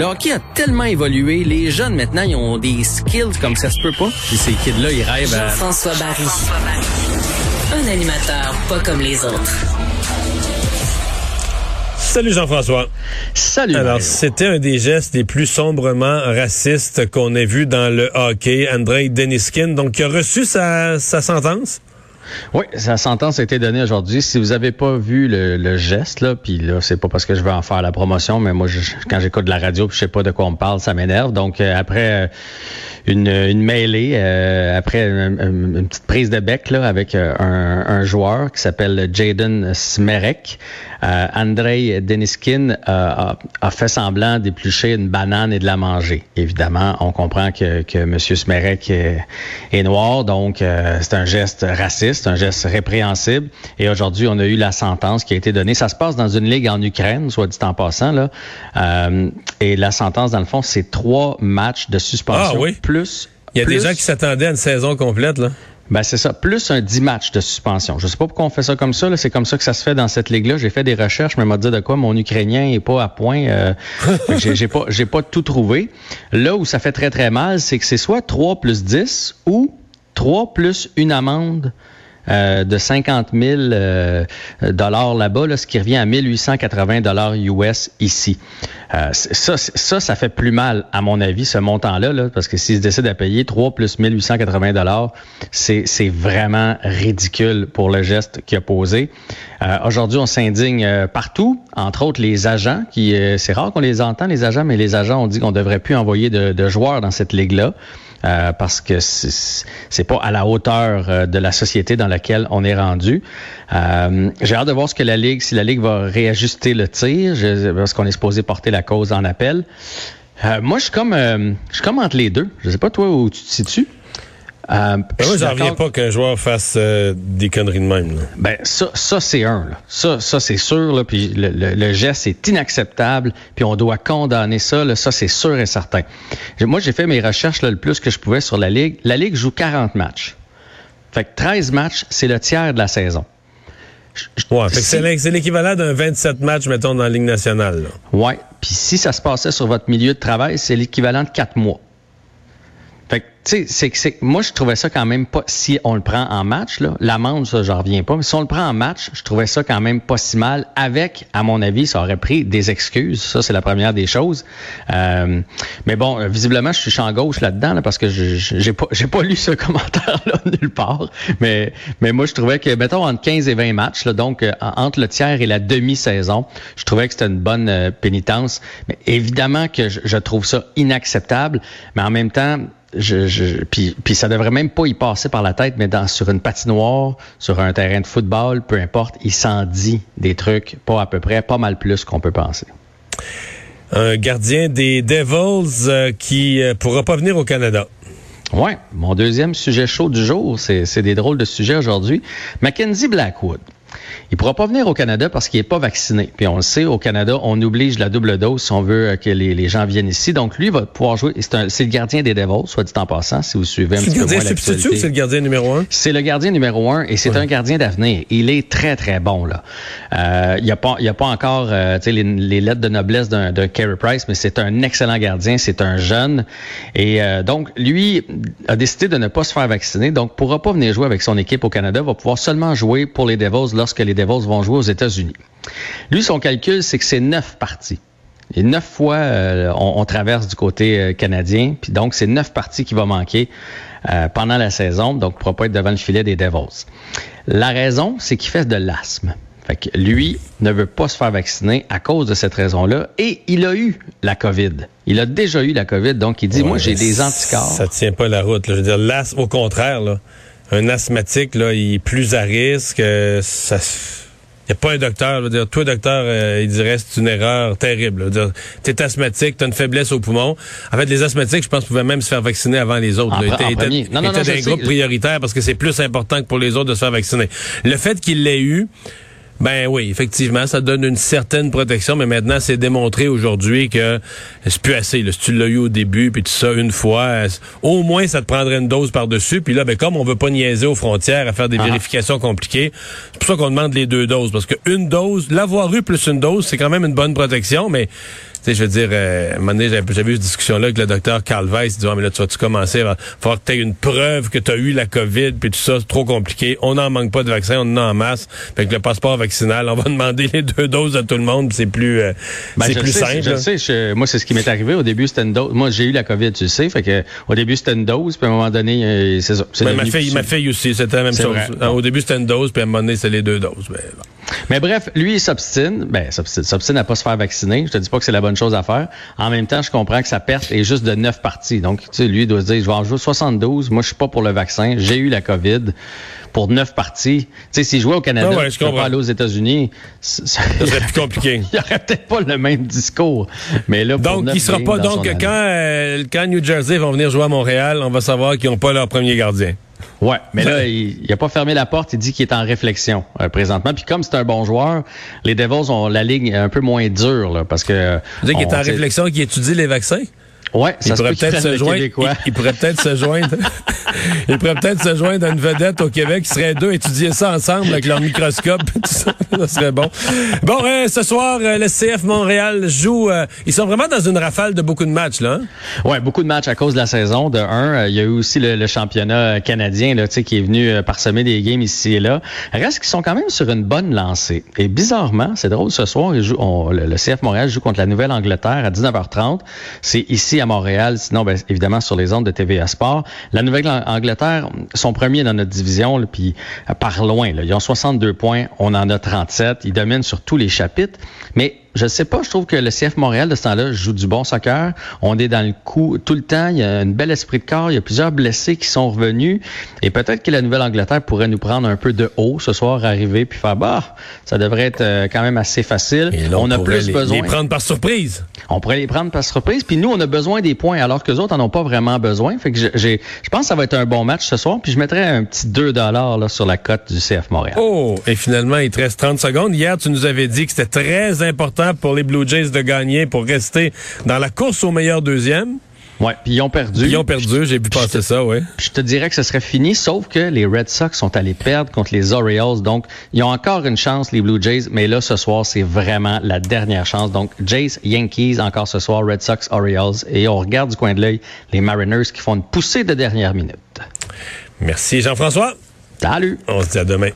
Le hockey a tellement évolué, les jeunes maintenant, ils ont des skills comme ça se peut pas. Puis ces kids-là, ils rêvent à... Jean-François Barry. Un animateur pas comme les autres. Salut Jean-François. Salut. Alors, c'était un des gestes les plus sombrement racistes qu'on ait vu dans le hockey. Andrei Deniskin, donc, qui a reçu sa, sa sentence. Oui, sa sentence a été donnée aujourd'hui. Si vous n'avez pas vu le, geste, là, puis là, c'est pas parce que je veux en faire la promotion, mais moi, quand j'écoute la radio, puis je sais pas de quoi on me parle, ça m'énerve. Donc, euh, après euh, une, mêlée, euh, après une, petite prise de bec là, avec un, joueur qui s'appelle Jaden Smerek, Andrei Deniskin a, fait semblant d'éplucher une banane et de la manger. Évidemment, on comprend que, que M. Smerek est, noir, donc c'est un geste raciste, un geste répréhensible. Et aujourd'hui, on a eu la sentence qui a été donnée. Ça se passe dans une ligue en Ukraine, soit dit en passant. Là. Euh, et la sentence, dans le fond, c'est trois matchs de suspension Ah oui? plus... Il y a plus- des gens qui s'attendaient à une saison complète, là. ben c'est ça, plus un 10 matchs de suspension. Je sais pas pourquoi on fait ça comme ça, c'est comme ça que ça se fait dans cette ligue-là. J'ai fait des recherches, mais m'a dit de quoi mon ukrainien est pas à point. Euh, j'ai pas j'ai pas tout trouvé. Là où ça fait très très mal, c'est que c'est soit 3 plus 10 ou 3 plus une amende euh, de 50 000 euh, dollars là-bas, là, ce qui revient à 1880 dollars US ici. Euh, ça, ça, ça fait plus mal, à mon avis, ce montant-là, là, parce que s'ils décident à payer 3 plus 1880 dollars, c'est vraiment ridicule pour le geste qu'il a posé. Euh, Aujourd'hui, on s'indigne partout, entre autres les agents, qui c'est rare qu'on les entend, les agents, mais les agents ont dit qu'on devrait plus envoyer de, de joueurs dans cette ligue-là. Euh, parce que c'est pas à la hauteur euh, de la société dans laquelle on est rendu. Euh, J'ai hâte de voir ce que la ligue, si la ligue va réajuster le tir, parce qu'on est supposé porter la cause en appel. Euh, moi, je suis comme, euh, je suis comme entre les deux. Je sais pas toi où tu te situes? Euh, Ben, moi, j'en reviens pas qu'un joueur fasse euh, des conneries de même. là. ben ça, ça c'est un. Là. Ça, ça c'est sûr. Là, puis le, le- le geste est inacceptable. Puis on doit condamner ça. Là, ça c'est sûr et certain. Moi, j'ai fait mes recherches là, le plus que je pouvais sur la ligue. La ligue joue 40 matchs. Fait que 13 matchs, c'est le tiers de la saison. Ouais, si- c'est l'é- c'est l'équivalent d'un 27 matchs, mettons, dans la Ligue nationale. là. Ouais. Puis si ça se passait sur votre milieu de travail, c'est l'équivalent de quatre mois. Tu sais, c'est moi, je trouvais ça quand même pas, si on le prend en match, là, l'amende, ça, j'en reviens pas, mais si on le prend en match, je trouvais ça quand même pas si mal, avec, à mon avis, ça aurait pris des excuses. Ça, c'est la première des choses. Euh, mais bon, euh, visiblement, je suis champ gauche là-dedans, là, parce que j'ai pas, pas lu ce commentaire-là nulle part. Mais, mais moi, je trouvais que, mettons, entre 15 et 20 matchs, là, donc, euh, en- entre le tiers et la demi-saison, je trouvais que c'était une bonne pénitence. Mais évidemment que je trouve ça inacceptable, mais en même temps, je, je, puis, puis ça devrait même pas y passer par la tête, mais dans, sur une patinoire, sur un terrain de football, peu importe, il s'en dit des trucs, pas à peu près, pas mal plus qu'on peut penser. Un gardien des Devils euh, qui euh, pourra pas venir au Canada. Ouais, mon deuxième sujet chaud du jour, c'est c'est des drôles de sujets aujourd'hui. Mackenzie Blackwood. Il pourra pas venir au Canada parce qu'il est pas vacciné. Puis on le sait, au Canada, on oblige la double dose si on veut euh, que les, les gens viennent ici. Donc lui va pouvoir jouer. C'est c'est le gardien des Devils, soit dit en passant, si vous suivez un C'est petit le peu gardien moins substitut ou l'actualité. c'est le gardien numéro un? C'est le gardien numéro un et c'est un gardien d'avenir. Il est très, très bon. là. Euh, il n'y a, pas- y a pas encore euh, les, les lettres de noblesse d'un d'un Carey Price, mais c'est un excellent gardien. C'est un jeune. Et euh, donc, lui a décidé de ne pas se faire vacciner. Donc, pourra pas venir jouer avec son équipe au Canada. Va pouvoir seulement jouer pour les Devils lorsque les Devils vont jouer aux États-Unis. Lui, son calcul, c'est que c'est neuf parties. Et neuf fois, euh, on, on traverse du côté euh, canadien. Puis donc, c'est neuf parties qui va manquer euh, pendant la saison. Donc, il ne pourra pas être devant le filet des Devils. La raison, c'est qu'il fait de l'asthme. Fait que lui ne veut pas se faire vacciner à cause de cette raison-là. Et il a eu la COVID. Il a déjà eu la COVID. Donc, il dit, moi, j'ai des anticorps. Ça tient pas la route. là. Je veux dire, l'asthme, au contraire, là, un asthmatique, là, il est plus à risque. euh, ça, il n'y a pas un docteur. Veux dire, toi, docteur, euh, il dirait c'est une erreur terrible. là. Dire, T'es asthmatique, t'as une faiblesse au poumon. En fait, les asthmatiques, je pense, pouvaient même se faire vacciner avant les autres. En là. en. Non, non, non, dans sais. groupes prioritaires parce que c'est plus important que pour les autres de se faire vacciner. Le fait qu'il l'ait eu, ben oui, effectivement, ça donne une certaine protection, mais maintenant, c'est démontré aujourd'hui que c'est plus assez. Là. Si tu l'as eu au début, puis tout ça une fois, euh, au moins, ça te prendrait une dose par-dessus. Puis là, ben, comme on veut pas niaiser aux frontières à faire des Ah. vérifications compliquées, c'est pour ça qu'on demande les deux doses. Parce qu'une dose, l'avoir eu plus une dose, c'est quand même une bonne protection, mais sais, je veux dire, euh, à un moment donné, j'avais eu cette discussion-là avec le docteur Carl Weiss. Il dit, Ah, mais là, tu vas-tu commencer? Il va falloir que tu aies une preuve que tu as eu la COVID, puis tout ça, c'est trop compliqué. On n'en manque pas de vaccins, on en a en masse. Fait que le passeport vaccinal, on va demander les deux doses à tout le monde, c'est plus, euh, Ben, c'est plus sais, simple. Je sais, je- moi, c'est ce qui m'est arrivé. Au début, c'était une dose. Moi, j'ai eu la COVID, tu sais. Fait que, au début, c'était une dose, puis à un moment donné, euh, c'est ça. c'est Ben, ma fille, ma fille aussi, c'était la même chose. vrai. Ah, Au début, c'était une dose, puis à un moment donné, c'est les deux doses. Ben. Mais bref, lui, il s'obstine. Ben, s'obstine à pas se faire vacciner. Je te dis pas que c'est la bonne chose à faire. En même temps, je comprends que sa perte est juste de 9 parties. Donc, tu sais, lui, il doit se dire, je vais en jouer 72. Moi, je suis pas pour le vaccin. J'ai eu la COVID pour 9 parties. Tu sais, s'il jouait au Canada, Ah ouais, je peux pas aller aux États-unis. ça- serait plus compliqué. il aurait peut-être pas le même discours. Mais là, pour Donc, neuf il sera pas. Donc, quand, euh, quand New Jersey vont venir jouer à Montréal, on va savoir qu'ils n'ont pas leur premier gardien. Ouais, mais là, il, il a pas fermé la porte. Il dit qu'il est en réflexion euh, présentement. Puis comme c'est un bon joueur, les Devils ont la ligne un peu moins dure là, parce que. Vous dire qu'il on- est en réflexion, qu'il étudie les vaccins? Ouais, Il ça se pourrait peut peut-être prenne se joindre. Il, il pourrait peut-être se joindre. il pourrait peut-être se joindre à une vedette au Québec. Ils seraient deux, étudier ça ensemble avec leur microscope. Tout ça, ça serait bon. Bon, euh, ce soir, euh, le CF Montréal joue. euh, ils sont vraiment dans une rafale de beaucoup de matchs, là. hein? Ouais, beaucoup de matchs à cause de la saison. De un, euh, il y a eu aussi le, le championnat canadien là, tu sais, qui est venu euh, parsemer des games ici et là. Reste qu'ils sont quand même sur une bonne lancée. Et bizarrement, c'est drôle, ce soir, ils jouent, on- le, le CF Montréal joue contre la Nouvelle-Angleterre à 19h30. C'est ici à Montréal, sinon, ben, évidemment, sur les ondes de TVA Sport. La Nouvelle-Angleterre sont premiers dans notre division, là, puis euh, par loin. Là, ils ont 62 points, on en a 37. Ils dominent sur tous les chapitres. Mais je sais pas, je trouve que le CF Montréal de ce temps-là joue du bon soccer. On est dans le coup tout le temps. Il y a un bel esprit de corps. Il y a plusieurs blessés qui sont revenus. Et peut-être que la Nouvelle-Angleterre pourrait nous prendre un peu de haut ce soir, arriver puis faire bah, ça devrait être euh, quand même assez facile. Et là, on a plus les, besoin. les prendre par surprise. On pourrait les prendre par surprise. Puis nous, on a besoin des points, alors que les autres en ont pas vraiment besoin. Fait que j'ai- j'ai, je pense que ça va être un bon match ce soir. Puis je mettrais un petit 2 là, sur la cote du CF Montréal. Oh, et finalement, il te reste 30 secondes. Hier, tu nous avais dit que c'était très important pour les Blue Jays de gagner pour rester dans la course au meilleur deuxième. Ouais, puis ils ont perdu. Ils ont perdu, j'ai vu passer ça, oui. Je te dirais que ce serait fini, sauf que les Red Sox sont allés perdre contre les Orioles. Donc, ils ont encore une chance, les Blue Jays, mais là, ce soir, c'est vraiment la dernière chance. Donc, Jays, Yankees, encore ce soir, Red Sox, Orioles. Et on regarde du coin de l'œil les Mariners qui font une poussée de dernière minute. Merci, Jean-François. Salut! On se dit à demain.